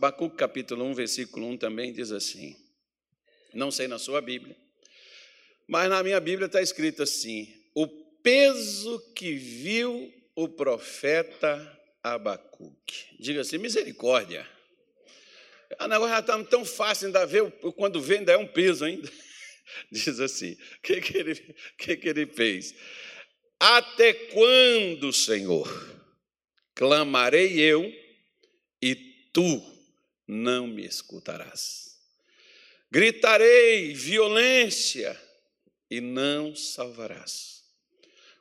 Abacuque capítulo 1, versículo 1 também diz assim. Não sei na sua Bíblia, mas na minha Bíblia está escrito assim: o peso que viu o profeta Abacuque. Diga assim: misericórdia. O negócio já está tão fácil, ainda ver, quando vê, ainda é um peso ainda. Diz assim: o que, que, ele, que, que ele fez? Até quando, Senhor, clamarei eu e tu não me escutarás? Gritarei violência e não salvarás.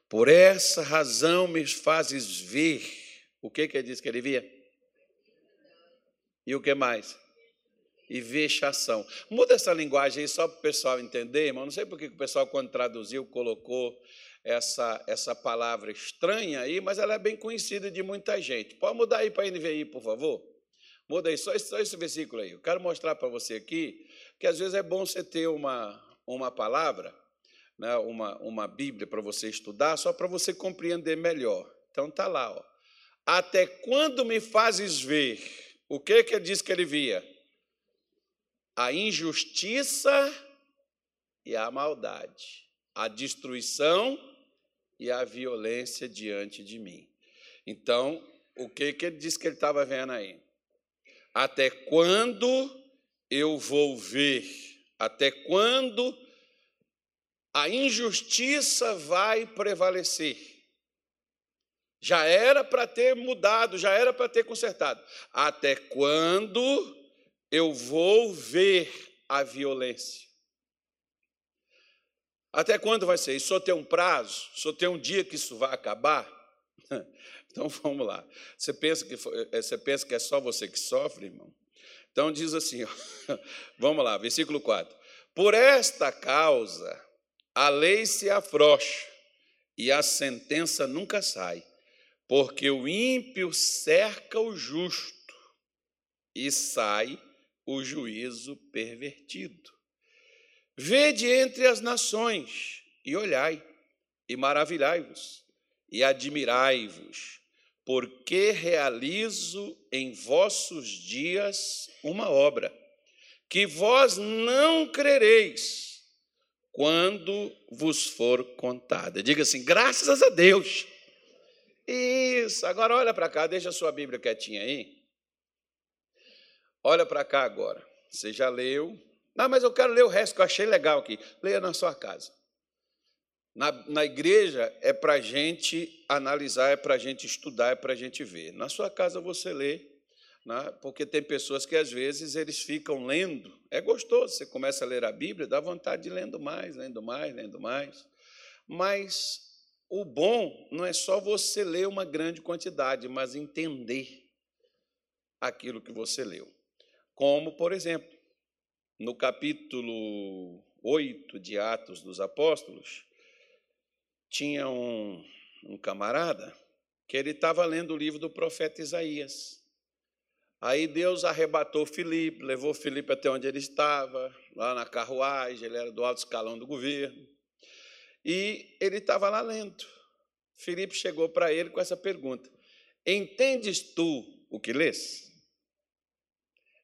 Por essa razão me fazes ver. O que que ele disse que ele via? E o que mais? E vexação. Muda essa linguagem aí só para o pessoal entender, irmão. Não sei por que o pessoal, quando traduziu, colocou essa, essa palavra estranha aí, mas ela é bem conhecida de muita gente. Pode mudar aí para a NVI, por favor? Muda aí, só esse, só esse versículo aí. Eu quero mostrar para você aqui que às vezes é bom você ter uma, uma palavra né, uma, uma Bíblia para você estudar, só para você compreender melhor. Então está lá, ó. Até quando me fazes ver? O que que ele disse que ele via? A injustiça e a maldade, a destruição e a violência diante de mim. Então, o que que ele disse que ele estava vendo aí? Até quando eu vou ver? Até quando a injustiça vai prevalecer. Já era para ter mudado, já era para ter consertado. Até quando eu vou ver a violência? Até quando vai ser? Isso só tem um prazo? Só tem um dia que isso vai acabar? Então vamos lá. Você pensa que, eh, você pensa que é só você que sofre, irmão? Então diz assim, ó, vamos lá, versículo 4. Por esta causa a lei se afrouxa e a sentença nunca sai, porque o ímpio cerca o justo e sai o juízo pervertido. Vede entre as nações e olhai, e maravilhai-vos, e admirai-vos, porque realizo em vossos dias uma obra, que vós não crereis quando vos for contada. Diga assim: graças a Deus. Isso, agora olha para cá, deixa a sua Bíblia quietinha aí. Olha para cá agora. Você já leu? Não, mas eu quero ler o resto que eu achei legal aqui. Leia na sua casa. Na, na igreja é para a gente analisar, é para a gente estudar, é para a gente ver. Na sua casa você lê né? porque tem pessoas que às vezes eles ficam lendo. É gostoso, você começa a ler a Bíblia, dá vontade de lendo mais, lendo mais, lendo mais. Mas o bom não é só você ler uma grande quantidade, mas entender aquilo que você leu. Como, por exemplo, no capítulo 8 de Atos dos Apóstolos, tinha um, um camarada que ele estava lendo o livro do profeta Isaías. Aí Deus arrebatou Filipe, levou Filipe até onde ele estava, lá na carruagem, ele era do alto escalão do governo. E ele estava lá lendo. Filipe chegou para ele com essa pergunta: Entendes tu o que lês?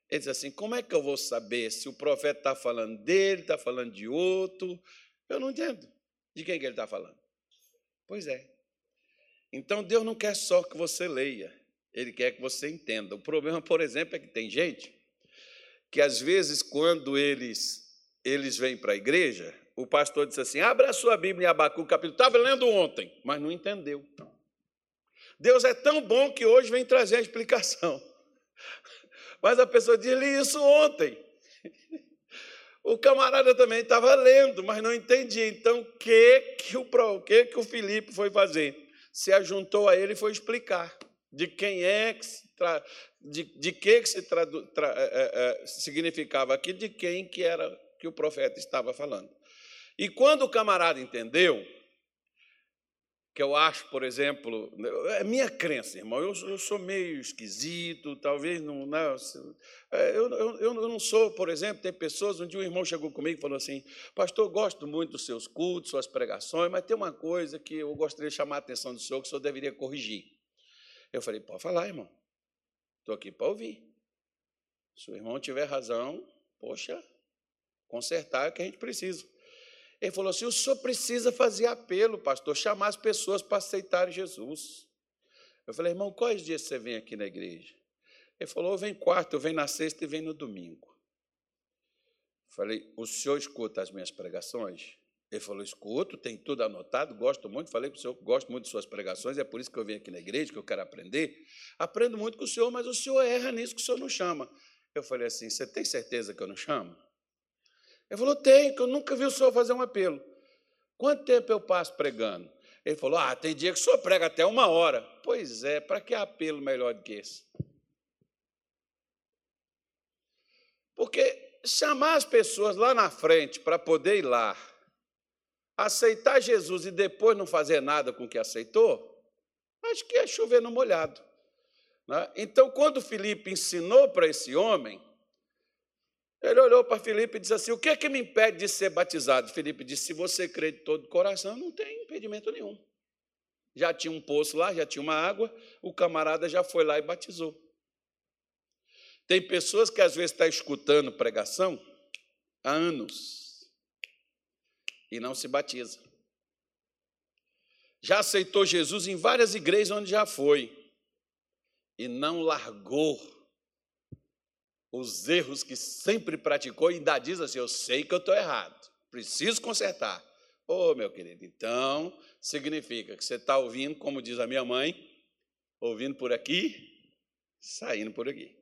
Ele disse assim: Como é que eu vou saber se o profeta está falando dele, está falando de outro? Eu não entendo. De quem que ele está falando? Pois é. Então Deus não quer só que você leia, ele quer que você entenda. O problema, por exemplo, é que tem gente que às vezes quando eles eles vêm para a igreja, o pastor diz assim: "Abra a sua Bíblia em Abacu, capítulo, estava lendo ontem, mas não entendeu". Deus é tão bom que hoje vem trazer a explicação. Mas a pessoa diz: "Li isso ontem". O camarada também estava lendo, mas não entendia. Então, o que que o que que o Filipe foi fazer? Se ajuntou a ele e foi explicar de quem é que se tra... de, de que, que se tradu... tra... é, é, significava aqui, de quem que era que o profeta estava falando. E quando o camarada entendeu, que eu acho, por exemplo, é minha crença, irmão, eu, eu sou meio esquisito, talvez não. não é, eu, eu, eu não sou, por exemplo, tem pessoas, um dia um irmão chegou comigo e falou assim: Pastor, gosto muito dos seus cultos, suas pregações, mas tem uma coisa que eu gostaria de chamar a atenção do senhor, que o senhor deveria corrigir. Eu falei, pode falar, irmão. Estou aqui para ouvir. Se o irmão tiver razão, poxa, consertar é o que a gente precisa. Ele falou assim: o senhor precisa fazer apelo, pastor, chamar as pessoas para aceitarem Jesus. Eu falei, irmão, quais dias você vem aqui na igreja? Ele falou, eu venho quarta, eu venho na sexta e venho no domingo. Falei, o senhor escuta as minhas pregações? Ele falou, escuto, tem tudo anotado, gosto muito. Falei para o senhor, gosto muito de suas pregações, é por isso que eu vim aqui na igreja, que eu quero aprender. Aprendo muito com o senhor, mas o senhor erra nisso que o senhor não chama. Eu falei assim, você tem certeza que eu não chamo? Ele falou, tem, que eu nunca vi o senhor fazer um apelo. Quanto tempo eu passo pregando? Ele falou, ah, tem dia que o senhor prega até uma hora. Pois é, para que apelo melhor do que esse? Porque chamar as pessoas lá na frente para poder ir lá, aceitar Jesus e depois não fazer nada com o que aceitou, acho que é chover no molhado. Né? Então, quando Felipe ensinou para esse homem, ele olhou para Felipe e disse assim: O que é que me impede de ser batizado? Felipe disse: Se você crê de todo o coração, não tem impedimento nenhum. Já tinha um poço lá, já tinha uma água, o camarada já foi lá e batizou. Tem pessoas que às vezes estão tá escutando pregação há anos e não se batiza. Já aceitou Jesus em várias igrejas onde já foi e não largou os erros que sempre praticou e ainda diz assim: Eu sei que eu estou errado, preciso consertar. Ô, oh, meu querido, então significa que você está ouvindo, como diz a minha mãe, ouvindo por aqui, saindo por aqui.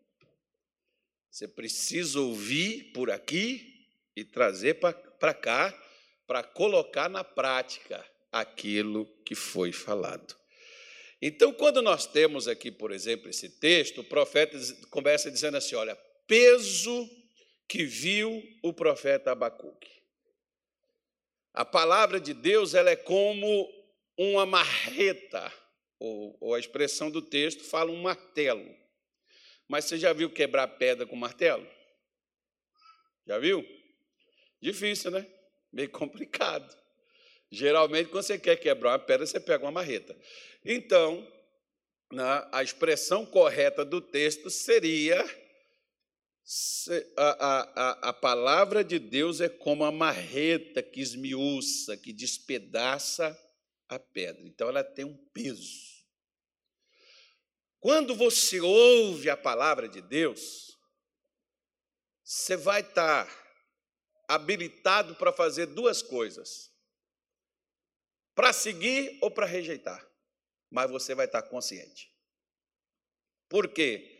Você precisa ouvir por aqui e trazer para cá, para colocar na prática aquilo que foi falado. Então, quando nós temos aqui, por exemplo, esse texto, o profeta começa dizendo assim: olha, peso que viu o profeta Abacuque. A palavra de Deus ela é como uma marreta, ou, ou a expressão do texto fala um martelo. Mas você já viu quebrar pedra com martelo? Já viu? Difícil, né? Meio complicado. Geralmente, quando você quer quebrar uma pedra, você pega uma marreta. Então, a expressão correta do texto seria a, a, a palavra de Deus é como a marreta que esmiuça, que despedaça a pedra. Então ela tem um peso. Quando você ouve a palavra de Deus, você vai estar habilitado para fazer duas coisas: para seguir ou para rejeitar. Mas você vai estar consciente. Por quê?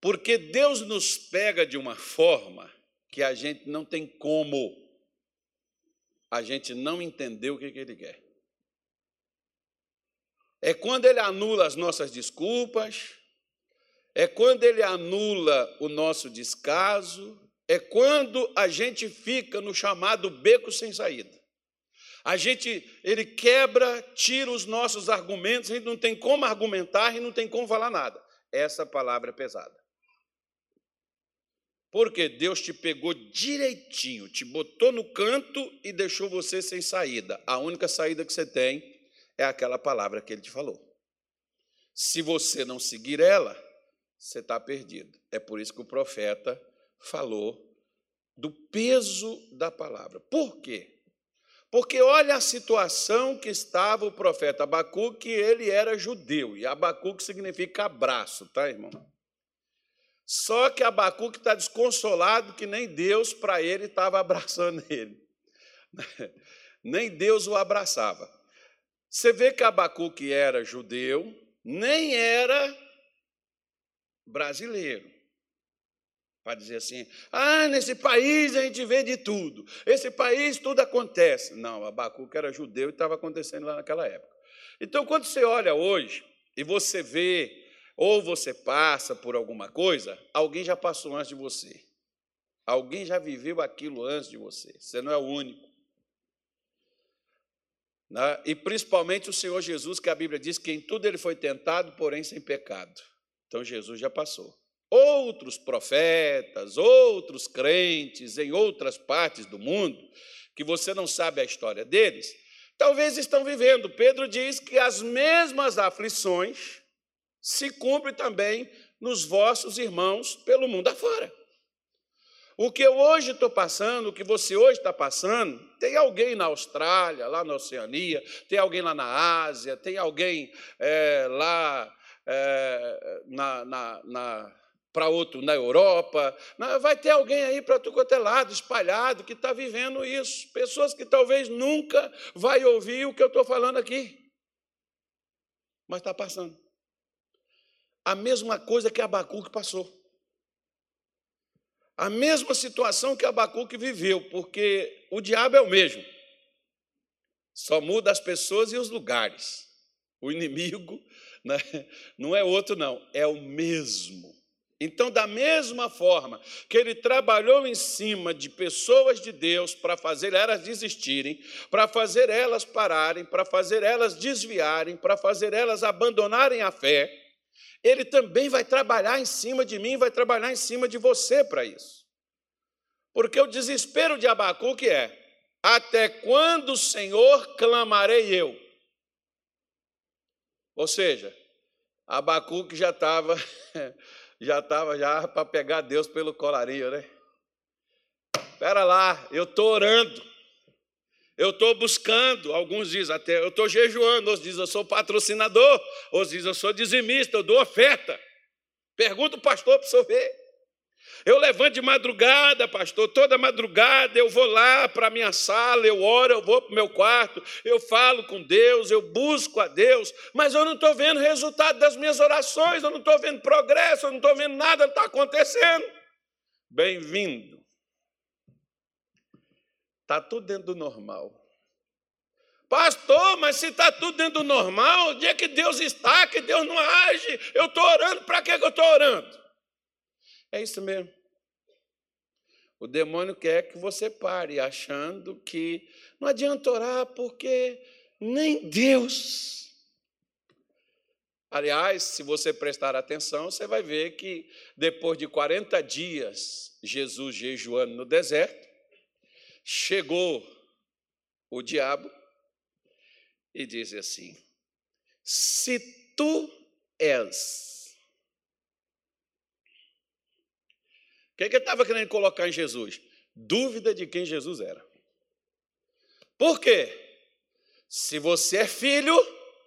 Porque Deus nos pega de uma forma que a gente não tem como a gente não entender o que, Ele quer. É quando Ele anula as nossas desculpas, é quando Ele anula o nosso descaso, é quando a gente fica no chamado beco sem saída. A gente, ele quebra, tira os nossos argumentos, a gente não tem como argumentar e não tem como falar nada. Essa palavra é pesada. Porque Deus te pegou direitinho, te botou no canto e deixou você sem saída. A única saída que você tem é aquela palavra que ele te falou. Se você não seguir ela, você está perdido. É por isso que o profeta falou do peso da palavra. Por quê? Porque olha a situação que estava o profeta Abacuque, ele era judeu, e Abacuque significa abraço, tá, irmão? Só que Abacuque está desconsolado que nem Deus para ele estava abraçando ele. nem Deus o abraçava. Você vê que Abacuque era judeu, nem era brasileiro. Para dizer assim, ah, nesse país a gente vê de tudo, esse país tudo acontece. Não, Abacuque era judeu e estava acontecendo lá naquela época. Então, quando você olha hoje e você vê ou você passa por alguma coisa, alguém já passou antes de você. Alguém já viveu aquilo antes de você. Você não é o único. Né? E principalmente o Senhor Jesus, que a Bíblia diz que em tudo ele foi tentado, porém sem pecado. Então Jesus já passou. Outros profetas, outros crentes em outras partes do mundo, que você não sabe a história deles, talvez estão vivendo. Pedro diz que as mesmas aflições se cumpre também nos vossos irmãos pelo mundo afora. O que eu hoje estou passando, o que você hoje está passando, tem alguém na Austrália, lá na Oceania, tem alguém lá na Ásia, tem alguém é, lá é, na, na, na para outro na Europa, vai ter alguém aí para tu é lado, espalhado, que está vivendo isso. Pessoas que talvez nunca vai ouvir o que eu estou falando aqui. Mas está passando. A mesma coisa que Abacuque passou. A mesma situação que Abacuque viveu, porque o diabo é o mesmo. Só muda as pessoas e os lugares. O inimigo né, não é outro, não, é o mesmo. Então, da mesma forma que ele trabalhou em cima de pessoas de Deus para fazer elas desistirem, para fazer elas pararem, para fazer elas desviarem, para fazer elas abandonarem a fé, ele também vai trabalhar em cima de mim, vai trabalhar em cima de você para isso. Porque o desespero de Abacuque é: até quando, Senhor, clamarei eu? Ou seja, Abacuque já estava já estava já para pegar Deus pelo colarinho, né? Espera lá, eu estou orando, eu estou buscando, alguns dizem até, eu estou jejuando, outros dizem eu sou patrocinador, outros dizem eu sou dizimista, eu dou oferta. Pergunta o pastor para você ver. Eu levanto de madrugada, pastor, toda madrugada eu vou lá para a minha sala, eu oro, eu vou para o meu quarto, eu falo com Deus, eu busco a Deus, mas eu não estou vendo resultado das minhas orações, eu não estou vendo progresso, eu não estou vendo nada está acontecendo. Bem-vindo. Está tudo dentro do normal. Pastor, mas se está tudo dentro do normal, onde é que Deus está, que Deus não age? Eu estou orando, para que eu estou orando? É isso mesmo. O demônio quer que você pare achando que não adianta orar porque nem Deus. Aliás, se você prestar atenção, você vai ver que depois de 40 dias, Jesus jejuando no deserto, chegou o diabo e disse assim: Se tu és que, que ele estava querendo colocar em Jesus? Dúvida de quem Jesus era. Por quê? Se você é filho,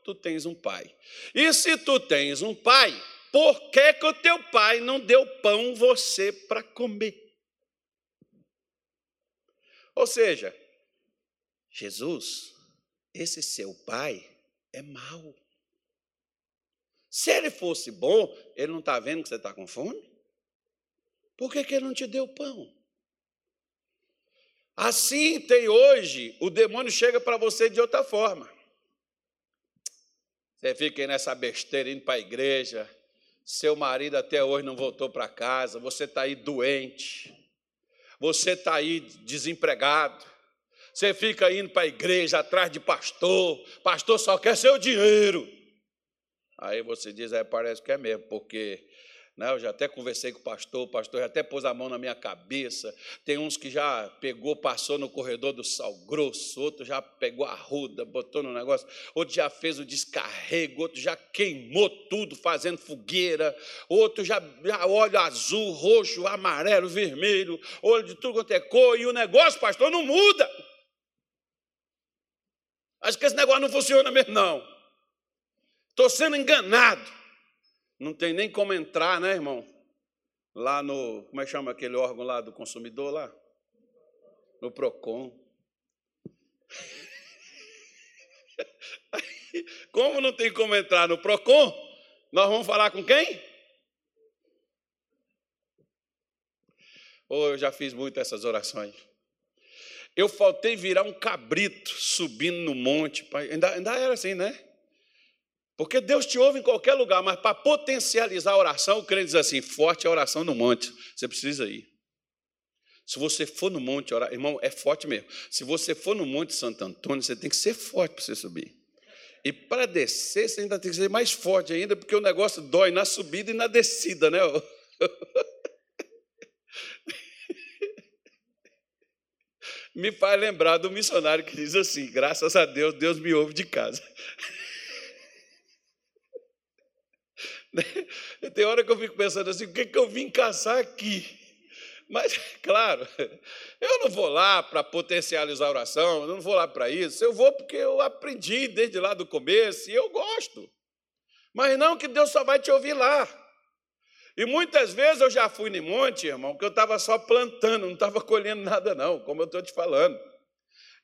tu tens um pai. E se tu tens um pai, por que, que o teu pai não deu pão você para comer? Ou seja, Jesus, esse seu pai é mau. Se ele fosse bom, ele não está vendo que você está com fome? Por que, que ele não te deu pão? Assim tem hoje, o demônio chega para você de outra forma. Você fica nessa besteira indo para a igreja, seu marido até hoje não voltou para casa, você está aí doente, você está aí desempregado, você fica indo para a igreja atrás de pastor, pastor só quer seu dinheiro. Aí você diz, é, parece que é mesmo, porque né? Eu já até conversei com o pastor, o pastor já até pôs a mão na minha cabeça. Tem uns que já pegou, passou no corredor do sal grosso, outro já pegou a ruda, botou no negócio, outro já fez o descarrego, outro já queimou tudo fazendo fogueira, outro já, já azul, roxo, amarelo, vermelho, olho de tudo quanto é cor, e o negócio, pastor, não muda. Acho que esse negócio não funciona mesmo, não. Estou sendo enganado. Não tem nem como entrar, né, irmão? Lá no. Como é que chama aquele órgão lá do consumidor lá? No PROCON. Como não tem como entrar no PROCON, nós vamos falar com quem? Oh, eu já fiz muito essas orações. Eu faltei virar um cabrito subindo no monte. Ainda, ainda era assim, né? Porque Deus te ouve em qualquer lugar, mas para potencializar a oração, o crente diz assim: forte é a oração no monte. Você precisa ir. Se você for no monte orar, irmão, é forte mesmo. Se você for no Monte Santo Antônio, você tem que ser forte para você subir. E para descer, você ainda tem que ser mais forte ainda, porque o negócio dói na subida e na descida, né? me faz lembrar do missionário que diz assim: graças a Deus, Deus me ouve de casa. Tem hora que eu fico pensando assim, o que, que eu vim caçar aqui? Mas, claro, eu não vou lá para potencializar a oração, eu não vou lá para isso. Eu vou porque eu aprendi desde lá do começo e eu gosto. Mas não que Deus só vai te ouvir lá. E muitas vezes eu já fui no monte, irmão, que eu estava só plantando, não estava colhendo nada, não, como eu estou te falando.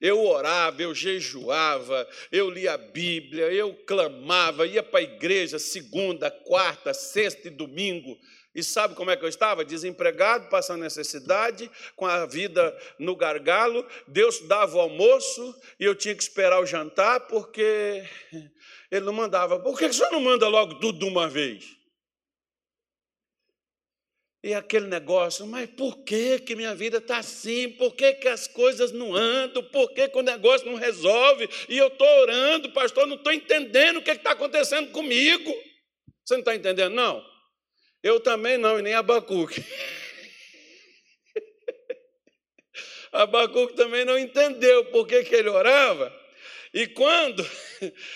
Eu orava, eu jejuava, eu lia a Bíblia, eu clamava, ia para a igreja segunda, quarta, sexta e domingo. E sabe como é que eu estava? Desempregado, passando necessidade, com a vida no gargalo. Deus dava o almoço e eu tinha que esperar o jantar, porque ele não mandava. Por que senhor não manda logo tudo de uma vez? E aquele negócio, mas por que, que minha vida está assim? Por que, que as coisas não andam? Por que, que o negócio não resolve? E eu estou orando, pastor, não estou entendendo o que está acontecendo comigo. Você não está entendendo, não? Eu também não, e nem Abacuque. Abacuque também não entendeu por que, que ele orava. E quando,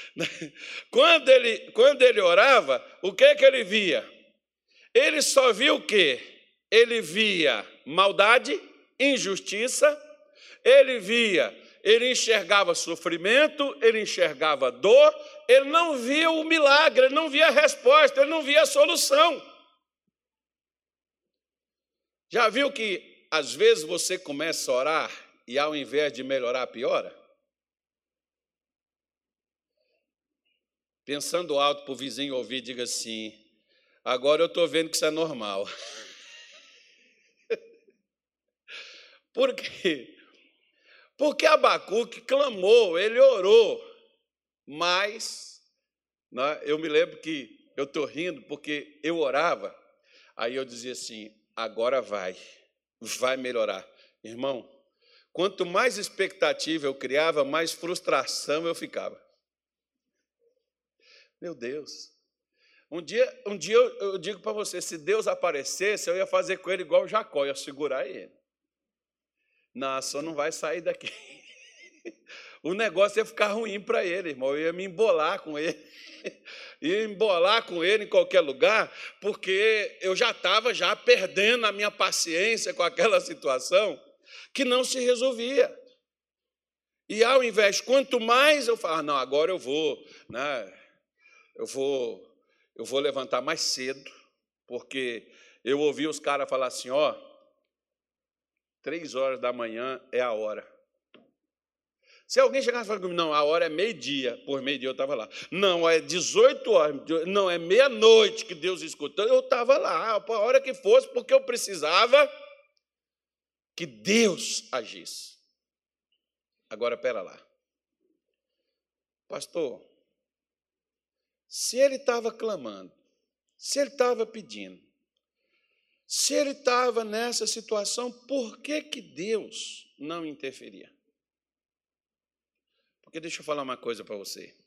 quando, ele, quando ele orava, o que, que ele via? Ele só via o quê? Ele via maldade, injustiça, ele via, ele enxergava sofrimento, ele enxergava dor, ele não via o milagre, ele não via a resposta, ele não via a solução. Já viu que às vezes você começa a orar e ao invés de melhorar, piora? Pensando alto para o vizinho ouvir, diga assim: Agora eu estou vendo que isso é normal. Por quê? Porque Abacuque clamou, ele orou, mas né, eu me lembro que eu estou rindo porque eu orava, aí eu dizia assim: agora vai, vai melhorar. Irmão, quanto mais expectativa eu criava, mais frustração eu ficava. Meu Deus, um dia, um dia eu, eu digo para você: se Deus aparecesse, eu ia fazer com ele igual Jacó, ia segurar ele. Não, só não vai sair daqui. O negócio ia ficar ruim para ele, irmão. Eu ia me embolar com ele. Ia embolar com ele em qualquer lugar, porque eu já estava já perdendo a minha paciência com aquela situação que não se resolvia. E ao invés, quanto mais eu falar, não, agora eu vou, né, eu vou eu vou levantar mais cedo, porque eu ouvi os caras falar assim: ó, três horas da manhã é a hora. Se alguém chegasse e falasse comigo, não, a hora é meio-dia, por meio-dia eu estava lá. Não, é 18 horas, não, é meia-noite que Deus escutou, eu estava lá, a hora que fosse, porque eu precisava que Deus agisse. Agora, pera lá. Pastor, se ele estava clamando, se ele estava pedindo, se ele estava nessa situação, por que, que Deus não interferia? Porque deixa eu falar uma coisa para você.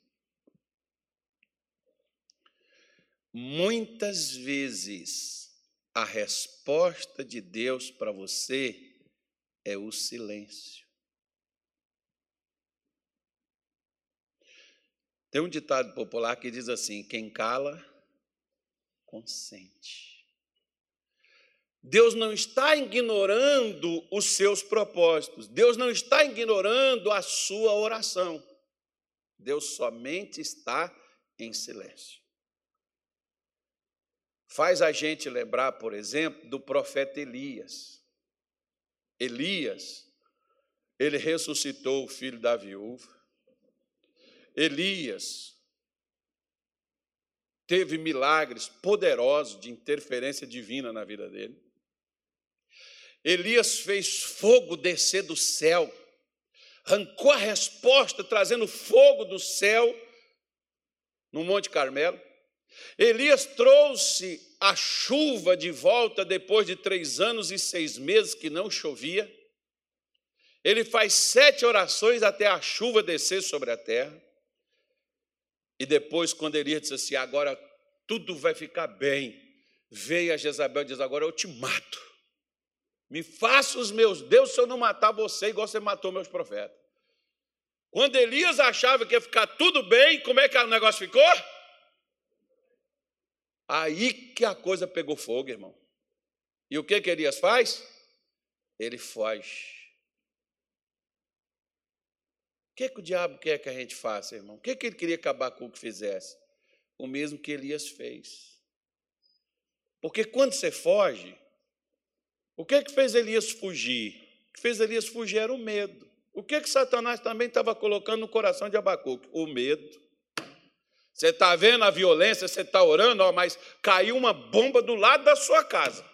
Muitas vezes a resposta de Deus para você é o silêncio. Tem um ditado popular que diz assim: quem cala, consente. Deus não está ignorando os seus propósitos, Deus não está ignorando a sua oração. Deus somente está em silêncio. Faz a gente lembrar, por exemplo, do profeta Elias. Elias, ele ressuscitou o filho da viúva. Elias teve milagres poderosos de interferência divina na vida dele. Elias fez fogo descer do céu, arrancou a resposta trazendo fogo do céu no Monte Carmelo. Elias trouxe a chuva de volta depois de três anos e seis meses que não chovia. Ele faz sete orações até a chuva descer sobre a terra. E depois, quando Elias disse assim: agora tudo vai ficar bem, veio a Jezabel e diz: agora eu te mato. Me faça os meus Deus se eu não matar você igual você matou meus profetas. Quando Elias achava que ia ficar tudo bem, como é que o negócio ficou? Aí que a coisa pegou fogo, irmão. E o que que Elias faz? ele foge. O que, que o diabo quer que a gente faça, irmão? O que, que ele queria que Abacuque fizesse? O mesmo que Elias fez. Porque quando você foge, o que, que fez Elias fugir? O que fez Elias fugir era o medo. O que, que Satanás também estava colocando no coração de Abacuque? O medo. Você está vendo a violência, você está orando, ó, mas caiu uma bomba do lado da sua casa.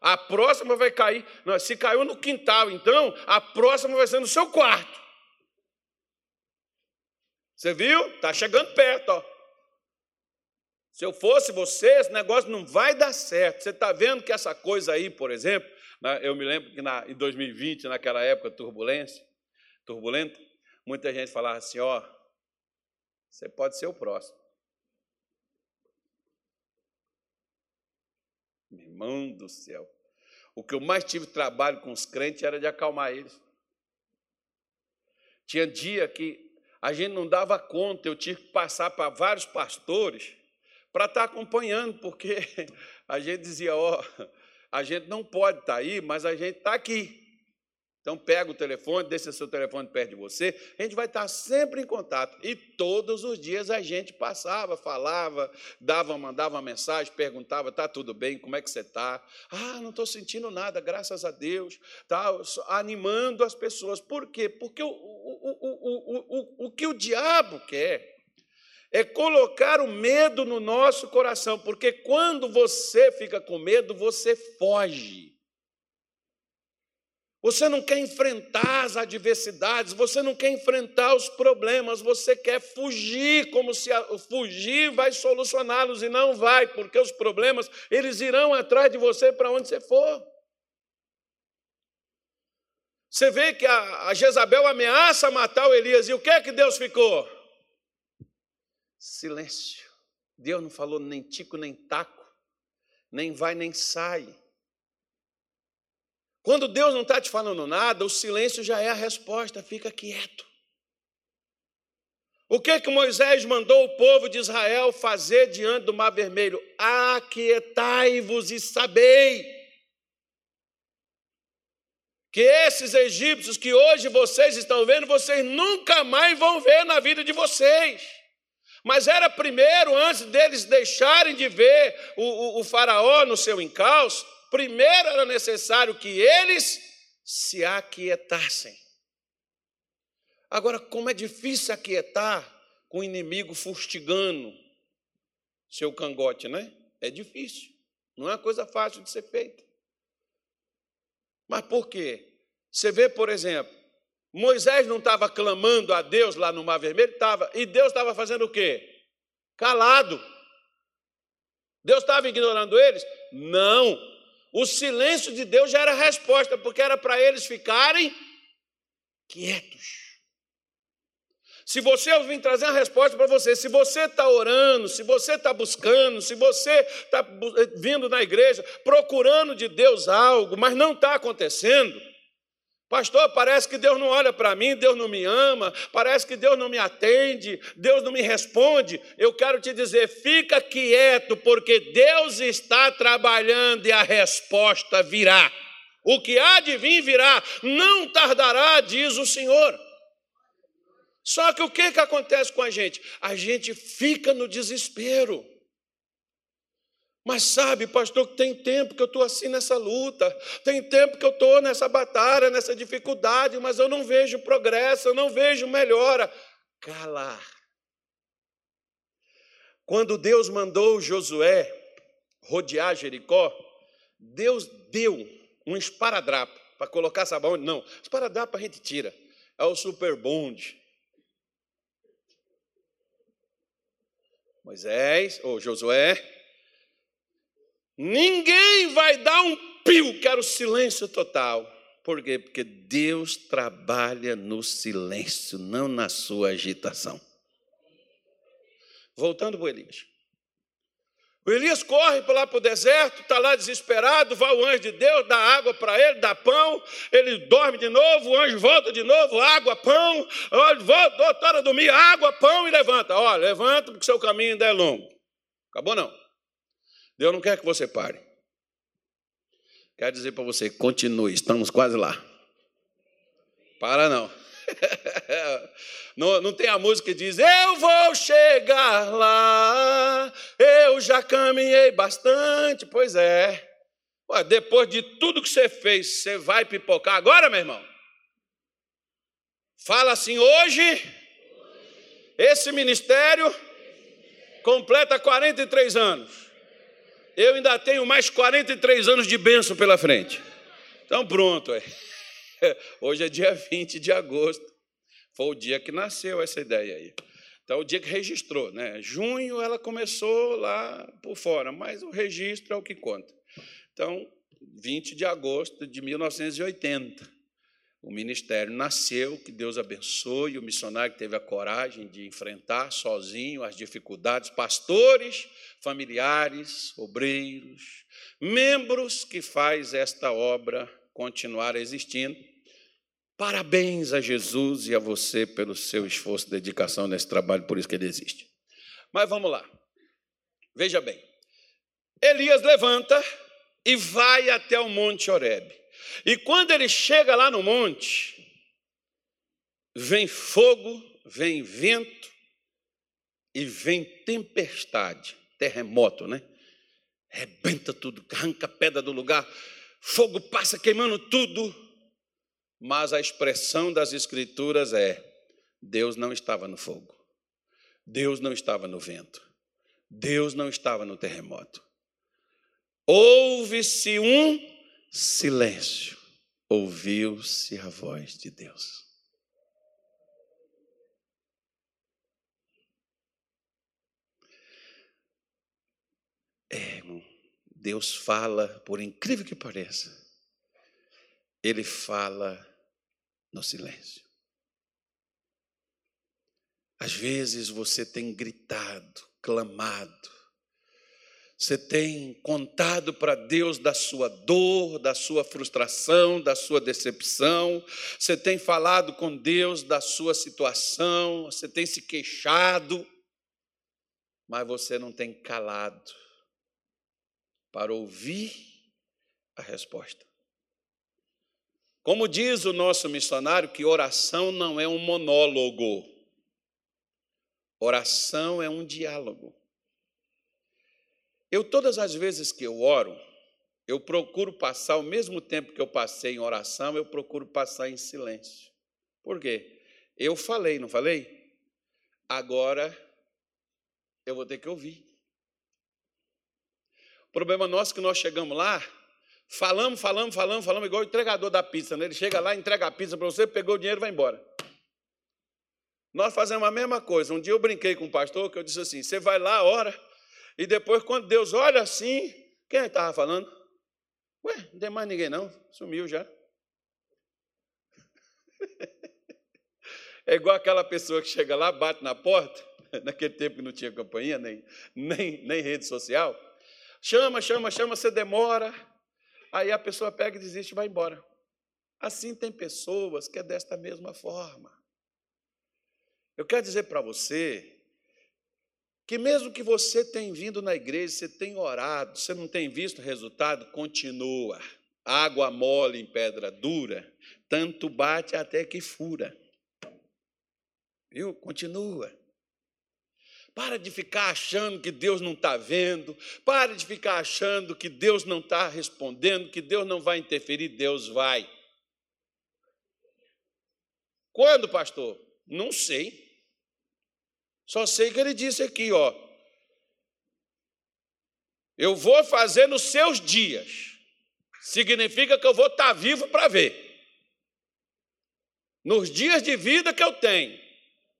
A próxima vai cair. Não, se caiu no quintal, então, a próxima vai ser no seu quarto. Você viu? Está chegando perto, ó. Se eu fosse você, esse negócio não vai dar certo. Você está vendo que essa coisa aí, por exemplo, né, eu me lembro que na, em 2020, naquela época turbulência, turbulenta, muita gente falava assim, ó, você pode ser o próximo. Meu irmão do céu. O que eu mais tive trabalho com os crentes era de acalmar eles. Tinha dia que a gente não dava conta, eu tive que passar para vários pastores para estar acompanhando, porque a gente dizia, ó, a gente não pode estar aí, mas a gente está aqui. Então pega o telefone, deixa seu telefone perto de você, a gente vai estar sempre em contato. E todos os dias a gente passava, falava, dava, mandava mensagem, perguntava, tá tudo bem, como é que você está? Ah, não estou sentindo nada, graças a Deus. Tá animando as pessoas. Por quê? Porque o, o, o, o, o que o diabo quer é colocar o medo no nosso coração, porque quando você fica com medo, você foge. Você não quer enfrentar as adversidades, você não quer enfrentar os problemas, você quer fugir, como se fugir vai solucioná-los e não vai, porque os problemas, eles irão atrás de você para onde você for. Você vê que a, a Jezabel ameaça matar o Elias, e o que é que Deus ficou? Silêncio. Deus não falou nem tico, nem taco, nem vai, nem sai. Quando Deus não está te falando nada, o silêncio já é a resposta, fica quieto. O que que Moisés mandou o povo de Israel fazer diante do Mar Vermelho? Aquietai-vos e sabei que esses egípcios que hoje vocês estão vendo, vocês nunca mais vão ver na vida de vocês. Mas era primeiro, antes deles deixarem de ver o, o, o faraó no seu encalço, primeiro era necessário que eles se aquietassem. Agora, como é difícil aquietar com o inimigo fustigando seu cangote, né? É difícil. Não é uma coisa fácil de ser feita. Mas por quê? Você vê, por exemplo, Moisés não estava clamando a Deus lá no Mar Vermelho? Estava. E Deus estava fazendo o quê? Calado. Deus estava ignorando eles? Não. O silêncio de Deus já era a resposta, porque era para eles ficarem quietos. Se você eu vim trazer a resposta para você, se você está orando, se você está buscando, se você está vindo na igreja procurando de Deus algo, mas não está acontecendo, Pastor, parece que Deus não olha para mim, Deus não me ama, parece que Deus não me atende, Deus não me responde. Eu quero te dizer, fica quieto, porque Deus está trabalhando e a resposta virá. O que há de vir virá, não tardará, diz o Senhor. Só que o que, que acontece com a gente? A gente fica no desespero. Mas sabe, pastor, que tem tempo que eu estou assim nessa luta, tem tempo que eu estou nessa batalha, nessa dificuldade, mas eu não vejo progresso, eu não vejo melhora. Calar. Quando Deus mandou Josué rodear Jericó, Deus deu um esparadrapo para colocar sabão. Não, esparadrapo a gente tira, é o super bonde. Moisés, ou Josué, Ninguém vai dar um pio, quero silêncio total. Por quê? Porque Deus trabalha no silêncio, não na sua agitação. Voltando para Elias. O Elias corre lá para o deserto, está lá desesperado, vai o anjo de Deus, dá água para ele, dá pão, ele dorme de novo, o anjo volta de novo, água, pão, volta, doutora dormir, água, pão e levanta. Olha, levanta porque seu caminho ainda é longo. Acabou não. Deus não quer que você pare. Quero dizer para você, continue, estamos quase lá. Para não. Não, não tem a música que diz: Eu vou chegar lá, eu já caminhei bastante. Pois é. Ué, depois de tudo que você fez, você vai pipocar agora, meu irmão? Fala assim: hoje, esse ministério completa 43 anos. Eu ainda tenho mais 43 anos de bênção pela frente. Então, pronto. Hoje é dia 20 de agosto. Foi o dia que nasceu essa ideia aí. Então, o dia que registrou, né? Junho ela começou lá por fora, mas o registro é o que conta. Então, 20 de agosto de 1980, o ministério nasceu, que Deus abençoe, o missionário teve a coragem de enfrentar sozinho as dificuldades, pastores, familiares, obreiros, membros que faz esta obra continuar existindo Parabéns a Jesus e a você pelo seu esforço e dedicação nesse trabalho, por isso que ele existe. Mas vamos lá. Veja bem. Elias levanta e vai até o monte Horeb. E quando ele chega lá no monte, vem fogo, vem vento e vem tempestade, terremoto, né? Rebenta tudo, arranca pedra do lugar, fogo passa queimando tudo mas a expressão das Escrituras é: Deus não estava no fogo, Deus não estava no vento, Deus não estava no terremoto. Houve-se um silêncio, ouviu-se a voz de Deus. É, Deus fala, por incrível que pareça, Ele fala no silêncio. Às vezes você tem gritado, clamado, você tem contado para Deus da sua dor, da sua frustração, da sua decepção, você tem falado com Deus da sua situação, você tem se queixado, mas você não tem calado para ouvir a resposta. Como diz o nosso missionário, que oração não é um monólogo, oração é um diálogo. Eu, todas as vezes que eu oro, eu procuro passar o mesmo tempo que eu passei em oração, eu procuro passar em silêncio. Por quê? Eu falei, não falei? Agora eu vou ter que ouvir. O problema nosso é que nós chegamos lá, Falamos, falamos, falamos, falamos, igual o entregador da pizza. Né? Ele chega lá, entrega a pizza para você, pegou o dinheiro e vai embora. Nós fazemos a mesma coisa. Um dia eu brinquei com o pastor que eu disse assim: você vai lá, ora, e depois, quando Deus olha assim, quem é estava falando? Ué, não tem mais ninguém não, sumiu já. É igual aquela pessoa que chega lá, bate na porta, naquele tempo que não tinha campainha, nem, nem, nem rede social. Chama, chama, chama, você demora. Aí a pessoa pega e desiste e vai embora. Assim tem pessoas que é desta mesma forma. Eu quero dizer para você que mesmo que você tenha vindo na igreja, você tenha orado, você não tem visto resultado, continua. Água mole em pedra dura, tanto bate até que fura. Viu? Continua. Para de ficar achando que Deus não está vendo. Para de ficar achando que Deus não está respondendo, que Deus não vai interferir. Deus vai. Quando, pastor? Não sei. Só sei que ele disse aqui, ó. Eu vou fazer nos seus dias. Significa que eu vou estar tá vivo para ver. Nos dias de vida que eu tenho.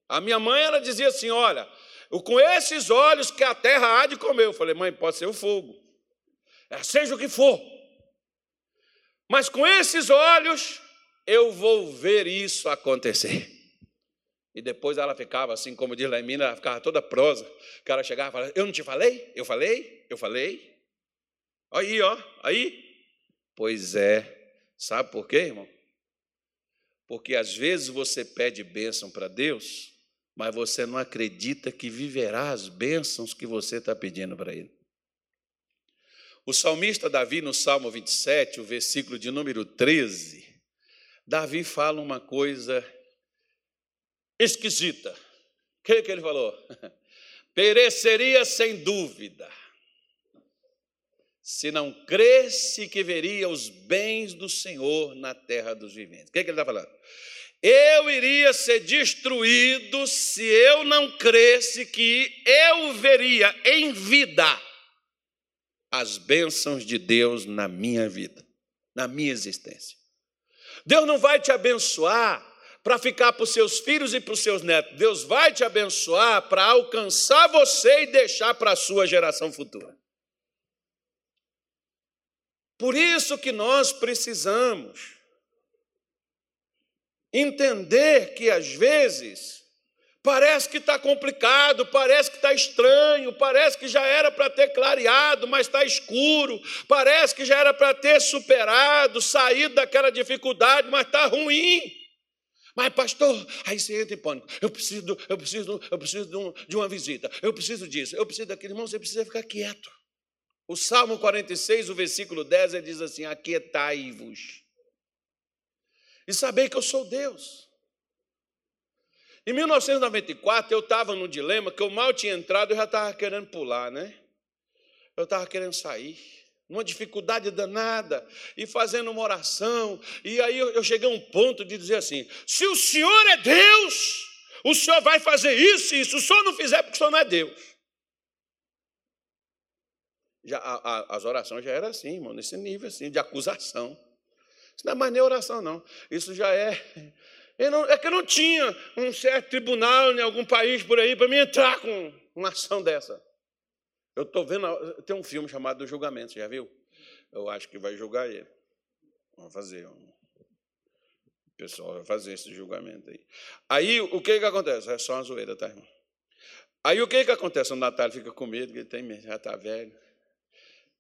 A minha mãe, ela dizia assim: olha, com esses olhos que a terra há de comer. Eu falei, mãe, pode ser o fogo, é, seja o que for. Mas com esses olhos eu vou ver isso acontecer. E depois ela ficava assim, como diz lá em Minas, ela ficava toda prosa. O cara chegava e falava, eu não te falei? Eu falei? Eu falei? Aí, ó, aí. Pois é. Sabe por quê, irmão? Porque às vezes você pede bênção para Deus, mas você não acredita que viverá as bênçãos que você está pedindo para Ele. O salmista Davi, no Salmo 27, o versículo de número 13, Davi fala uma coisa esquisita. O que, que ele falou? Pereceria sem dúvida, se não cresce que veria os bens do Senhor na terra dos viventes. O que, que ele está falando? Eu iria ser destruído se eu não cresce que eu veria em vida as bênçãos de Deus na minha vida, na minha existência. Deus não vai te abençoar para ficar para os seus filhos e para os seus netos. Deus vai te abençoar para alcançar você e deixar para a sua geração futura. Por isso que nós precisamos entender que às vezes parece que está complicado, parece que está estranho, parece que já era para ter clareado, mas está escuro, parece que já era para ter superado, saído daquela dificuldade, mas está ruim. Mas, pastor, aí você entra em pânico. Eu preciso, eu preciso, eu preciso de, um, de uma visita. Eu preciso disso. Eu preciso daquele irmão. Você precisa ficar quieto. O Salmo 46, o versículo 10, ele diz assim: Aquietai-vos e saber que eu sou Deus. Em 1994, eu estava num dilema que eu mal tinha entrado, eu já estava querendo pular, né? Eu estava querendo sair numa dificuldade danada, e fazendo uma oração, e aí eu cheguei a um ponto de dizer assim: se o Senhor é Deus, o Senhor vai fazer isso e isso, o Senhor não fizer, porque o Senhor não é Deus. Já, a, a, as orações já eram assim, irmão, nesse nível assim, de acusação. Isso não é mais nem oração, não. Isso já é. Não, é que eu não tinha um certo tribunal em algum país por aí para me entrar com uma ação dessa. Eu estou vendo, tem um filme chamado O Julgamento, já viu? Eu acho que vai julgar ele. Vamos fazer. O pessoal vai fazer esse julgamento aí. Aí, o que que acontece? É só uma zoeira, tá, irmão? Aí, o que que acontece? O Natália fica com medo, que ele tem, já está velho.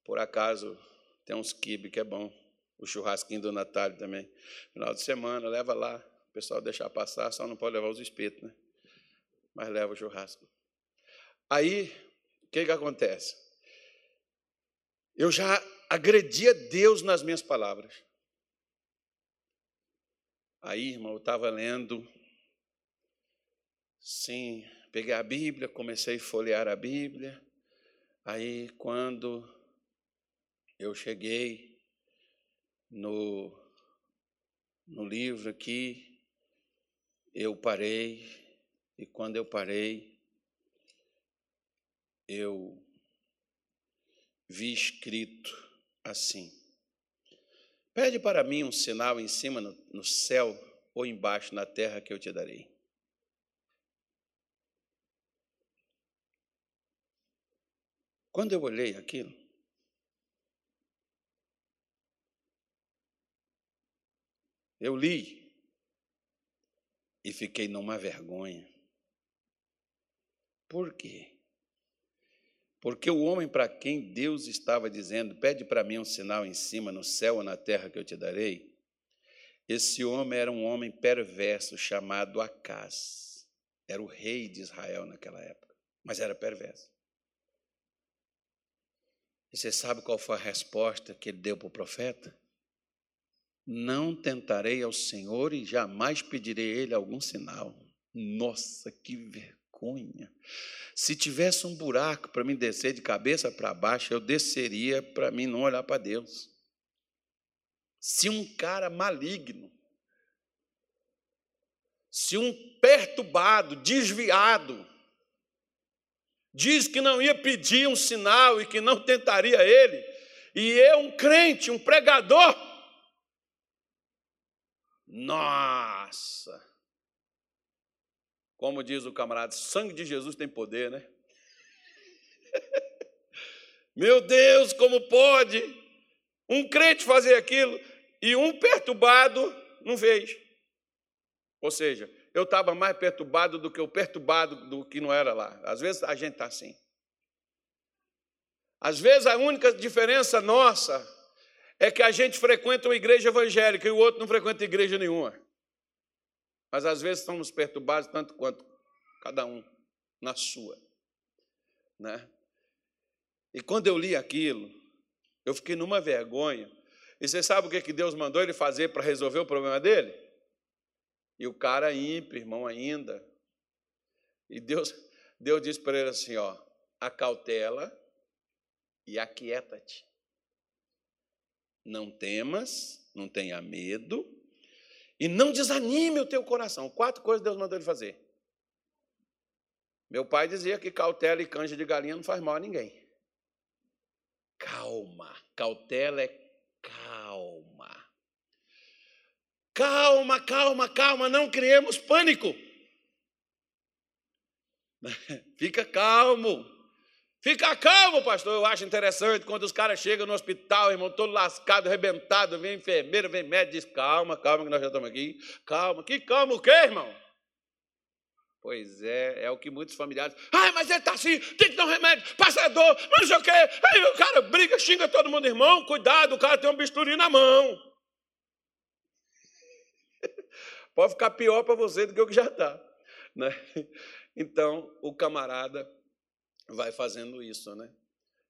Por acaso, tem uns quibe que é bom. O churrasquinho do Natália também. Final de semana, leva lá. O pessoal deixar passar, só não pode levar os espetos, né? Mas leva o churrasco. Aí, que, que acontece? Eu já agredia Deus nas minhas palavras. Aí, irmão, eu estava lendo, sim, peguei a Bíblia, comecei a folhear a Bíblia. Aí, quando eu cheguei no, no livro aqui, eu parei, e quando eu parei, eu vi escrito assim: Pede para mim um sinal em cima no, no céu ou embaixo na terra que eu te darei. Quando eu olhei aquilo, eu li e fiquei numa vergonha. Por quê? Porque o homem para quem Deus estava dizendo: Pede para mim um sinal em cima, no céu ou na terra que eu te darei. Esse homem era um homem perverso chamado Acás. Era o rei de Israel naquela época, mas era perverso. E você sabe qual foi a resposta que ele deu para o profeta? Não tentarei ao Senhor e jamais pedirei a ele algum sinal. Nossa, que vergonha! Se tivesse um buraco para mim descer de cabeça para baixo, eu desceria para mim não olhar para Deus. Se um cara maligno, se um perturbado, desviado, diz que não ia pedir um sinal e que não tentaria ele, e eu, um crente, um pregador, nossa! Como diz o camarada, sangue de Jesus tem poder, né? Meu Deus, como pode um crente fazer aquilo e um perturbado não fez? Ou seja, eu estava mais perturbado do que o perturbado do que não era lá. Às vezes a gente está assim. Às vezes a única diferença nossa é que a gente frequenta uma igreja evangélica e o outro não frequenta igreja nenhuma. Mas às vezes estamos perturbados tanto quanto cada um na sua, né? E quando eu li aquilo, Eu fiquei numa vergonha. E você sabe o que Deus mandou ele fazer para resolver o problema dele? E o cara ímpio, irmão, ainda. E Deus, Deus disse para ele assim: ó, acautela e aquieta-te. Não temas, não tenha medo, e não desanime o teu coração. Quatro coisas Deus mandou ele fazer. Meu pai dizia que cautela e canja de galinha não faz mal a ninguém. Calma, cautela é calma. Calma, calma, calma, não criemos pânico. Fica calmo. Fica calmo, pastor. Eu acho interessante quando os caras chegam no hospital, irmão, todo lascado, arrebentado, vem enfermeiro, vem médico, diz: calma, calma, que nós já estamos aqui. Calma, que calma o quê, irmão? Pois é, é o que muitos familiares. Ai, mas ele está assim, tem que dar um remédio, passa dor, não sei o quê. Aí o cara briga, xinga todo mundo, irmão. Cuidado, o cara tem um bisturi na mão. Pode ficar pior para você do que o que já está. Né? Então, o camarada vai fazendo isso, né?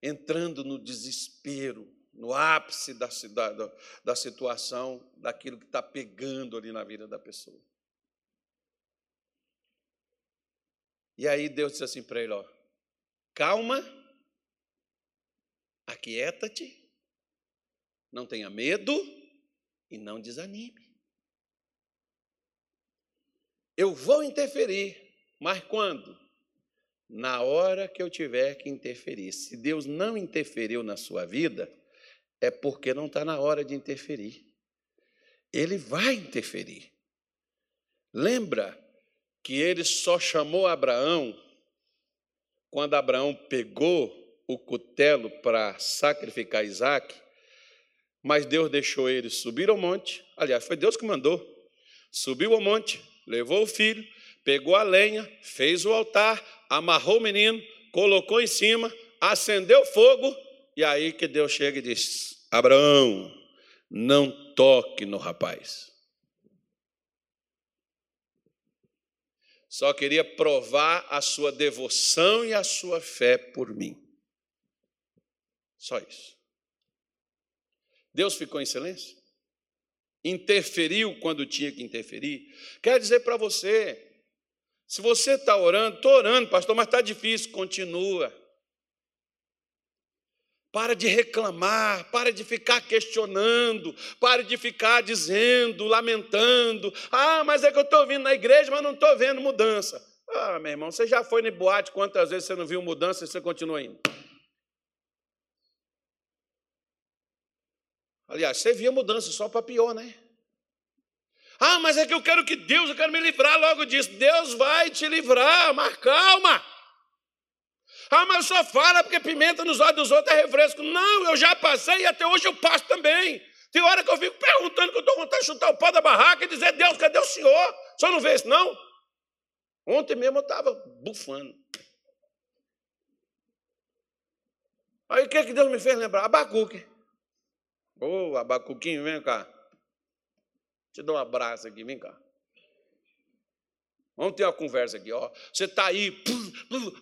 entrando no desespero, no ápice da, da, da situação, daquilo que está pegando ali na vida da pessoa. E aí Deus disse assim para ele: ó, calma, aquieta-te, não tenha medo e não desanime. Eu vou interferir, mas quando? Na hora que eu tiver que interferir. Se Deus não interferiu na sua vida, é porque não está na hora de interferir. Ele vai interferir. Lembra que ele só chamou Abraão quando Abraão pegou o cutelo para sacrificar Isaac, mas Deus deixou ele subir ao monte. Aliás, foi Deus que mandou. Subiu ao monte, levou o filho, pegou a lenha, fez o altar, amarrou o menino, colocou em cima, acendeu fogo, e aí que Deus chega e diz: Abraão, não toque no rapaz. Só queria provar a sua devoção e a sua fé por mim. Só isso. Deus ficou em silêncio? interferiu quando tinha que interferir. Quer dizer para você, se você está orando, estou orando, pastor, mas está difícil, continua. Para de reclamar, para de ficar questionando, para de ficar dizendo, lamentando. Ah, mas é que eu estou vindo na igreja, mas não estou vendo mudança. Ah, meu irmão, você já foi no boate, quantas vezes você não viu mudança e você continua indo? Aliás, você via mudança só para pior, né? Ah, mas é que eu quero que Deus, eu quero me livrar logo disso. Deus vai te livrar, mas calma. Ah, mas só fala porque pimenta nos olhos dos outros é refresco. Não, eu já passei e até hoje eu passo também. Tem hora que eu fico perguntando que eu estou vontade de chutar o pau da barraca e dizer, Deus, cadê o senhor? O senhor não vê isso, não? Ontem mesmo eu estava bufando. Aí o que, que Deus me fez lembrar? Abacuque. Ô, oh, Abacuquinho, vem cá. Te dou um abraço aqui, vem cá. Vamos ter uma conversa aqui, ó. Você está aí,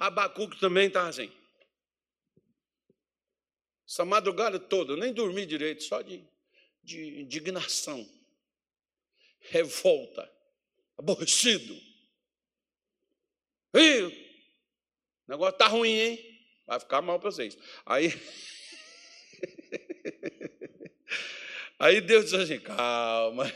Abacuque também está assim. Essa madrugada toda, eu nem dormi direito, só de, de indignação, revolta, aborrecido. Ih, o negócio está ruim, hein? Vai ficar mal para vocês. Aí. Aí Deus diz assim: calma.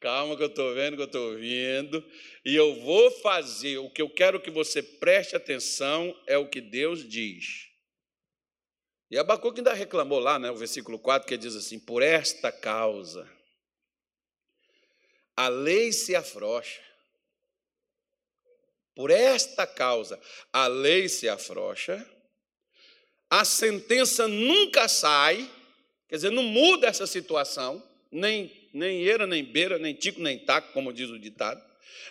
Calma que eu estou vendo, que eu estou ouvindo. E eu vou fazer. O que eu quero que você preste atenção é o que Deus diz. E Abacuque ainda reclamou lá, né, o versículo 4, que diz assim: Por esta causa, a lei se afrouxa. Por esta causa, a lei se afrouxa, a sentença nunca sai, quer dizer, não muda essa situação, nem nem eira, nem beira, nem tico, nem taco, como diz o ditado,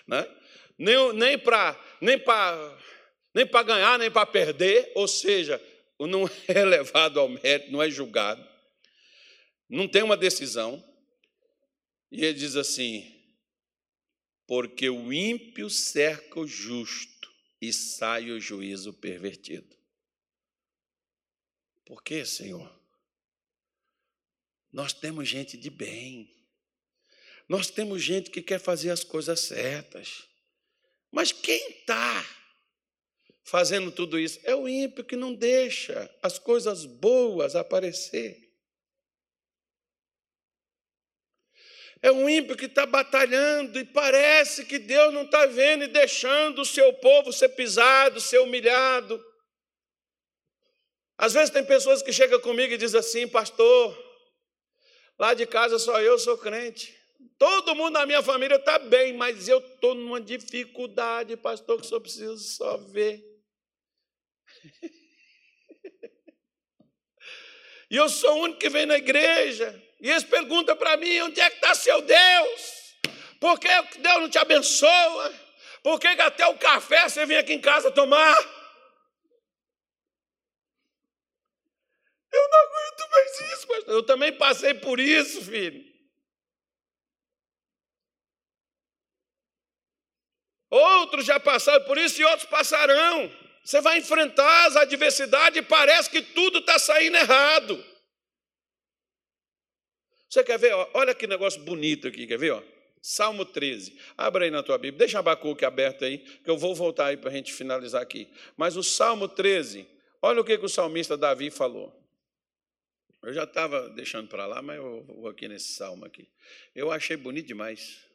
né? nem, nem para nem nem ganhar, nem para perder, ou seja, não é levado ao mérito, não é julgado, não tem uma decisão. E ele diz assim: porque o ímpio cerca o justo e sai o juízo pervertido. Por quê, Senhor? Nós temos gente de bem. Nós temos gente que quer fazer as coisas certas. Mas quem está fazendo tudo isso? É o ímpio que não deixa as coisas boas aparecer. É o ímpio que está batalhando e parece que Deus não está vendo e deixando o seu povo ser pisado, ser humilhado. Às vezes tem pessoas que chegam comigo e dizem assim, pastor, lá de casa só eu sou crente. Todo mundo na minha família está bem, mas eu estou numa dificuldade, pastor, que só preciso só ver. e eu sou o único que vem na igreja. E eles perguntam para mim: onde é que está seu Deus? Por que Deus não te abençoa? Por que até o café você vem aqui em casa tomar? Eu não aguento mais isso, pastor. Eu também passei por isso, filho. Outros já passaram por isso e outros passarão. Você vai enfrentar as adversidades e parece que tudo está saindo errado. Você quer ver? Olha que negócio bonito aqui, quer ver? Salmo 13. Abra aí na tua Bíblia. Deixa Abacuque aberto aí, que eu vou voltar aí para a gente finalizar aqui. Mas o Salmo 13, olha o que, que o salmista Davi falou. Eu já estava deixando para lá, mas eu vou aqui nesse salmo aqui. Eu achei bonito demais.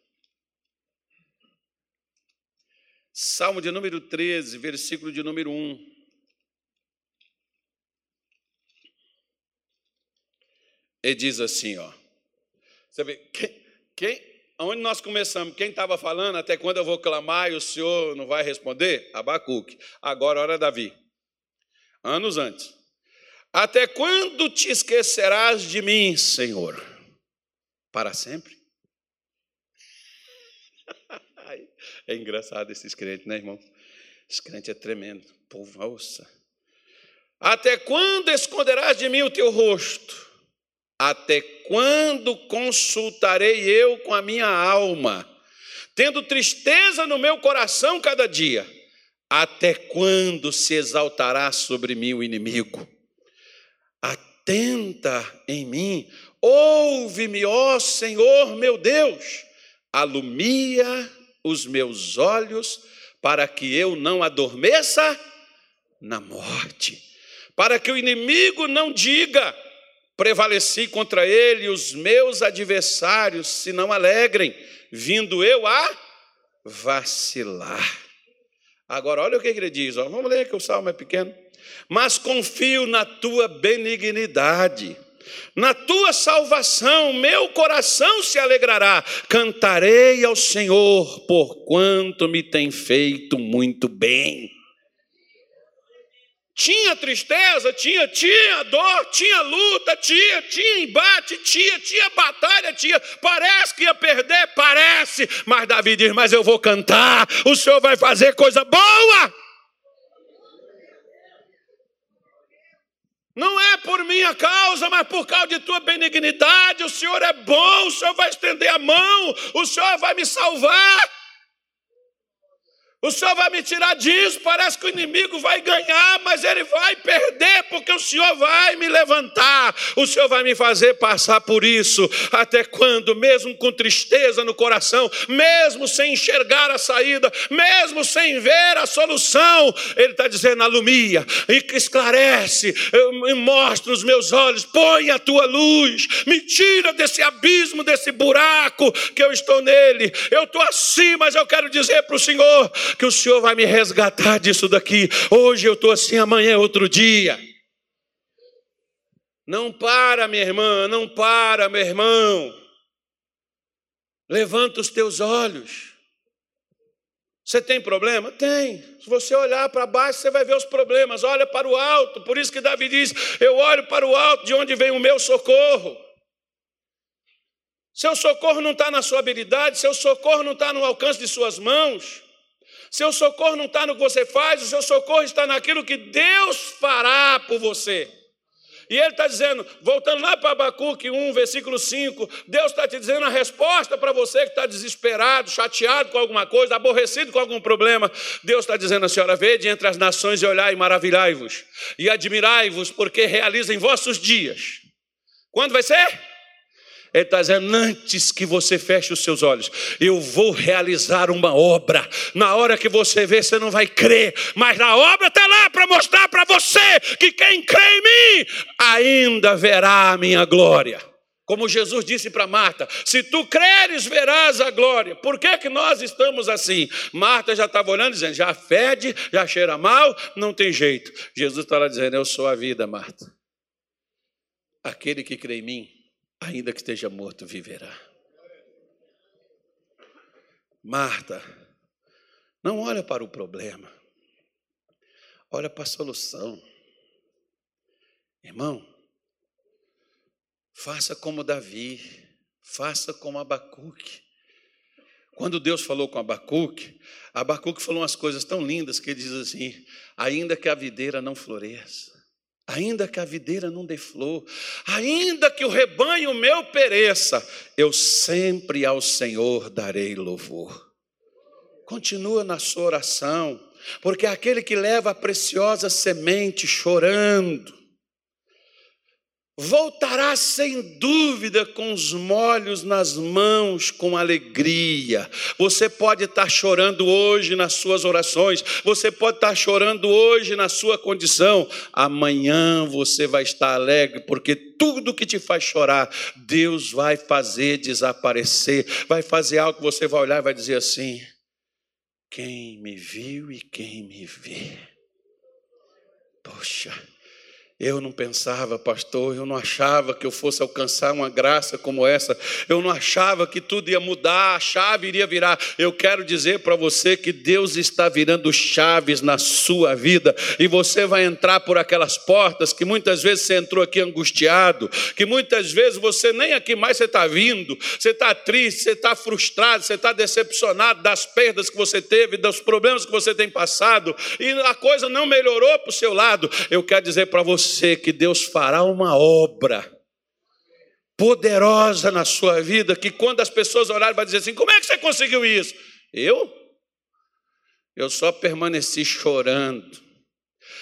Salmo de número 13, versículo de número 1. Ele diz assim, ó. Você vê, quem, quem onde nós começamos, quem estava falando, até quando eu vou clamar e o Senhor não vai responder? Abacuque. Agora, hora Davi. Anos antes. Até quando te esquecerás de mim, Senhor? Para sempre? É engraçado esses crentes, né, irmão? Esse crente é tremendo. Povo, ouça. Até quando esconderás de mim o teu rosto? Até quando consultarei eu com a minha alma, tendo tristeza no meu coração cada dia? Até quando se exaltará sobre mim o inimigo? Atenta em mim, ouve-me, ó Senhor meu Deus, alumia os meus olhos, para que eu não adormeça na morte, para que o inimigo não diga: prevaleci contra ele, os meus adversários se não alegrem, vindo eu a vacilar. Agora, olha o que ele diz, ó. vamos ler que o salmo é pequeno. Mas confio na tua benignidade na tua salvação, meu coração se alegrará. Cantarei ao Senhor, porquanto me tem feito muito bem. Tinha tristeza, tinha, tinha dor, tinha luta, tinha, tinha embate, tinha, tinha batalha, tinha. Parece que ia perder, parece. Mas Davi diz: Mas eu vou cantar, o Senhor vai fazer coisa boa. Não é por minha causa, mas por causa de tua benignidade. O Senhor é bom, o Senhor vai estender a mão, o Senhor vai me salvar. O Senhor vai me tirar disso. Parece que o inimigo vai ganhar, mas ele vai perder, porque o Senhor vai me levantar. O Senhor vai me fazer passar por isso. Até quando, mesmo com tristeza no coração, mesmo sem enxergar a saída, mesmo sem ver a solução, Ele está dizendo: alumia, e esclarece, mostra os meus olhos, põe a tua luz, me tira desse abismo, desse buraco que eu estou nele. Eu estou assim, mas eu quero dizer para o Senhor que o Senhor vai me resgatar disso daqui. Hoje eu estou assim, amanhã é outro dia. Não para, minha irmã, não para, meu irmão. Levanta os teus olhos. Você tem problema? Tem. Se você olhar para baixo, você vai ver os problemas. Olha para o alto. Por isso que Davi diz: Eu olho para o alto, de onde vem o meu socorro. Seu socorro não está na sua habilidade, seu socorro não está no alcance de suas mãos. Seu socorro não está no que você faz, o seu socorro está naquilo que Deus fará por você. E ele está dizendo, voltando lá para Abacuque 1, versículo 5, Deus está te dizendo a resposta para você que está desesperado, chateado com alguma coisa, aborrecido com algum problema. Deus está dizendo a senhora, vede entre as nações e olhai e maravilhai-vos, e admirai-vos, porque realiza em vossos dias. Quando vai ser? Ele está dizendo: antes que você feche os seus olhos, eu vou realizar uma obra. Na hora que você vê, você não vai crer, mas a obra está lá para mostrar para você que quem crê em mim ainda verá a minha glória. Como Jesus disse para Marta: se tu creres, verás a glória. Por que, que nós estamos assim? Marta já estava olhando, dizendo: já fede, já cheira mal, não tem jeito. Jesus está lá dizendo: eu sou a vida, Marta. Aquele que crê em mim ainda que esteja morto, viverá. Marta, não olha para o problema, olha para a solução. Irmão, faça como Davi, faça como Abacuque. Quando Deus falou com Abacuque, Abacuque falou umas coisas tão lindas que ele diz assim: ainda que a videira não floresça, Ainda que a videira não dê flor, ainda que o rebanho meu pereça, eu sempre ao Senhor darei louvor. Continua na sua oração, porque aquele que leva a preciosa semente chorando, voltará sem dúvida com os molhos nas mãos, com alegria. Você pode estar chorando hoje nas suas orações, você pode estar chorando hoje na sua condição, amanhã você vai estar alegre, porque tudo que te faz chorar, Deus vai fazer desaparecer, vai fazer algo que você vai olhar e vai dizer assim: quem me viu e quem me vê. Poxa, eu não pensava, pastor, eu não achava que eu fosse alcançar uma graça como essa. Eu não achava que tudo ia mudar, a chave iria virar. Eu quero dizer para você que Deus está virando chaves na sua vida e você vai entrar por aquelas portas que muitas vezes você entrou aqui angustiado, que muitas vezes você nem aqui mais você está vindo, você está triste, você está frustrado, você está decepcionado das perdas que você teve, dos problemas que você tem passado e a coisa não melhorou para o seu lado. Eu quero dizer para você você que Deus fará uma obra poderosa na sua vida, que quando as pessoas olharem, vai dizer assim: como é que você conseguiu isso? Eu? Eu só permaneci chorando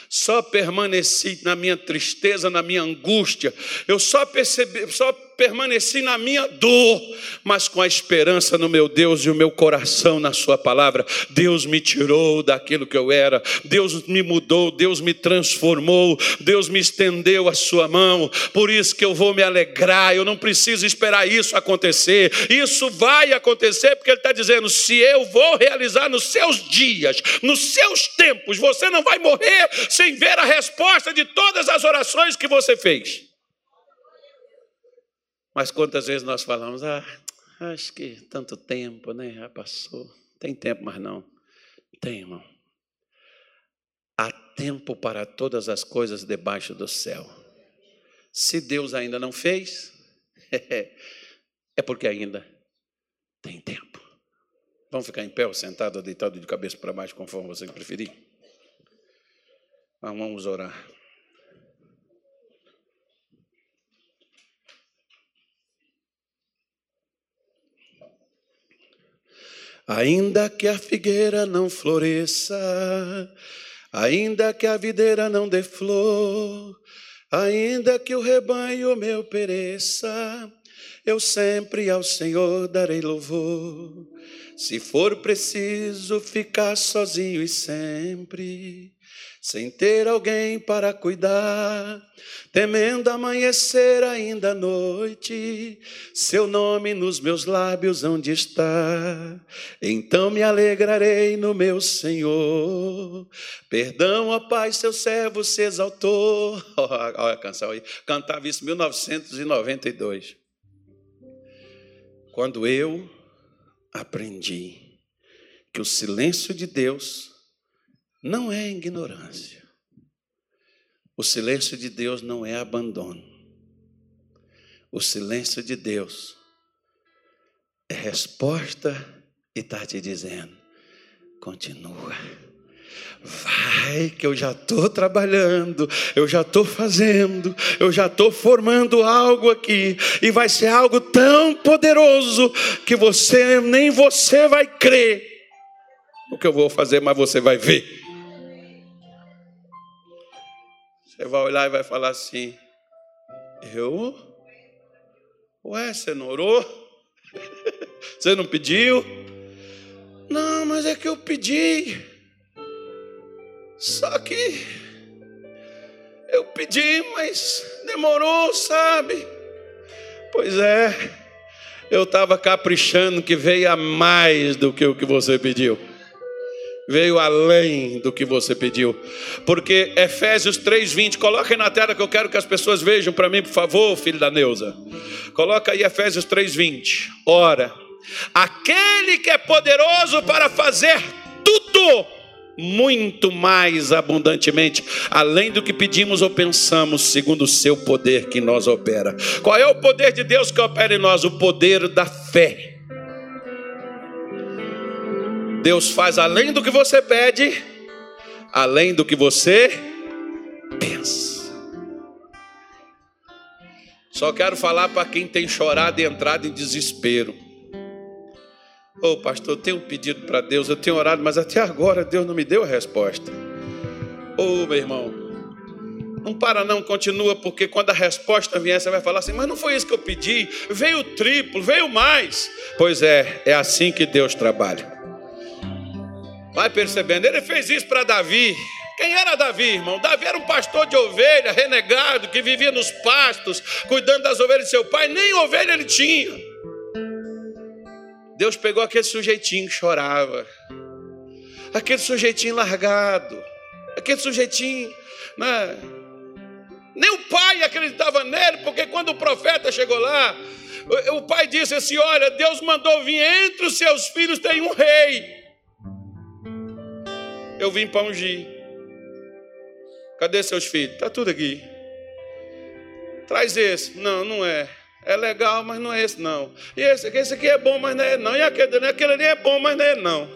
só permaneci na minha tristeza, na minha angústia, eu só percebi, só permaneci na minha dor, mas com a esperança no meu Deus e o meu coração na Sua palavra. Deus me tirou daquilo que eu era, Deus me mudou, Deus me transformou, Deus me estendeu a Sua mão. Por isso que eu vou me alegrar, eu não preciso esperar isso acontecer, isso vai acontecer, porque Ele está dizendo: se eu vou realizar nos seus dias, nos seus tempos, você não vai morrer sem ver a resposta de todas as orações que você fez. Mas quantas vezes nós falamos, ah, acho que tanto tempo, né? Já passou. Tem tempo, mas não. Tem, irmão. Há tempo para todas as coisas debaixo do céu. Se Deus ainda não fez, é porque ainda tem tempo. Vamos ficar em pé ou sentado ou deitado de cabeça para baixo, conforme você preferir. Vamos orar. Ainda que a figueira não floresça, ainda que a videira não dê flor, ainda que o rebanho meu pereça, eu sempre ao Senhor darei louvor. Se for preciso ficar sozinho e sempre, sem ter alguém para cuidar, temendo amanhecer ainda à noite, seu nome nos meus lábios onde está? Então me alegrarei no meu Senhor. Perdão, ó Pai, seu servo se exaltou. Olha a canção aí, cantava isso em 1992. Quando eu aprendi que o silêncio de Deus não é ignorância. O silêncio de Deus não é abandono. O silêncio de Deus é resposta e está te dizendo: continua. Vai, que eu já estou trabalhando, eu já estou fazendo, eu já estou formando algo aqui, e vai ser algo tão poderoso que você nem você vai crer o que eu vou fazer, mas você vai ver. Você vai olhar e vai falar assim: Eu? Ué, você não orou? Você não pediu? Não, mas é que eu pedi. Só que eu pedi, mas demorou, sabe? Pois é, eu estava caprichando que veio a mais do que o que você pediu. Veio além do que você pediu. Porque Efésios 3:20, coloquem na tela que eu quero que as pessoas vejam para mim, por favor, filho da Neuza. Coloca aí Efésios 3:20. Ora, aquele que é poderoso para fazer tudo muito mais abundantemente, além do que pedimos ou pensamos, segundo o seu poder que nós opera. Qual é o poder de Deus que opera em nós? O poder da fé. Deus faz além do que você pede, além do que você pensa. Só quero falar para quem tem chorado e entrado em desespero. Ô oh, pastor, eu tenho pedido para Deus, eu tenho orado, mas até agora Deus não me deu a resposta. Ô oh, meu irmão, não para não, continua, porque quando a resposta vier, você vai falar assim, mas não foi isso que eu pedi, veio triplo, veio mais. Pois é, é assim que Deus trabalha. Vai percebendo, ele fez isso para Davi. Quem era Davi, irmão? Davi era um pastor de ovelha, renegado, que vivia nos pastos, cuidando das ovelhas de seu pai, nem ovelha ele tinha. Deus pegou aquele sujeitinho que chorava, aquele sujeitinho largado, aquele sujeitinho, né? nem o pai acreditava nele, porque quando o profeta chegou lá, o pai disse assim: Olha, Deus mandou vir entre os seus filhos tem um rei. Eu vim para ungir. Cadê seus filhos? Está tudo aqui. Traz esse. Não, não é. É legal, mas não é esse não. E esse, esse aqui é bom, mas não é não. E aquele, aquele ali é bom, mas não é não.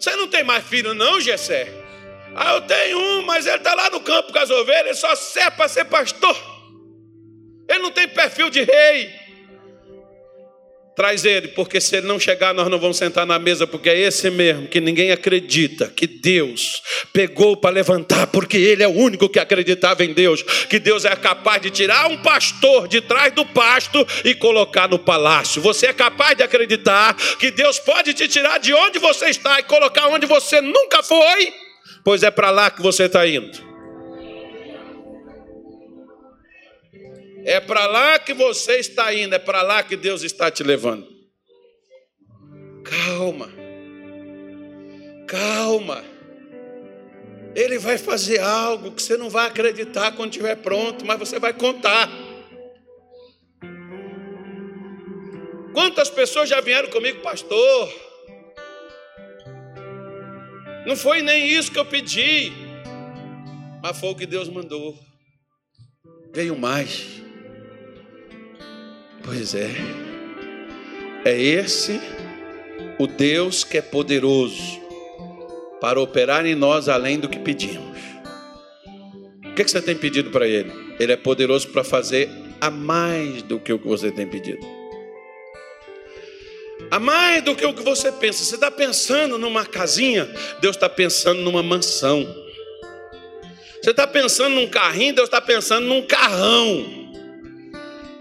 Você não tem mais filho não, Gessé? Ah, eu tenho um, mas ele está lá no campo com as ovelhas, ele só serve para ser pastor. Ele não tem perfil de rei. Traz ele, porque se ele não chegar, nós não vamos sentar na mesa, porque é esse mesmo que ninguém acredita que Deus pegou para levantar, porque ele é o único que acreditava em Deus, que Deus é capaz de tirar um pastor de trás do pasto e colocar no palácio. Você é capaz de acreditar que Deus pode te tirar de onde você está e colocar onde você nunca foi? Pois é para lá que você está indo. É para lá que você está indo, é para lá que Deus está te levando. Calma. Calma. Ele vai fazer algo que você não vai acreditar quando estiver pronto, mas você vai contar. Quantas pessoas já vieram comigo, pastor? Não foi nem isso que eu pedi, mas foi o que Deus mandou. Veio mais. Pois é. É esse o Deus que é poderoso para operar em nós além do que pedimos. O que, você tem pedido para Ele? Ele é poderoso para fazer a mais do que o que você tem pedido. A mais do que o que você pensa. Você está pensando numa casinha, Deus está pensando numa mansão. Você está pensando num carrinho, Deus está pensando num carrão.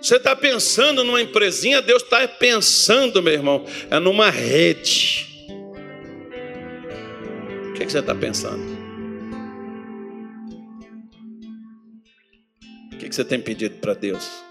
Você está pensando numa empresinha, Deus está pensando, meu irmão, é numa rede. O que, é que você está pensando? O que, é que você tem pedido para Deus?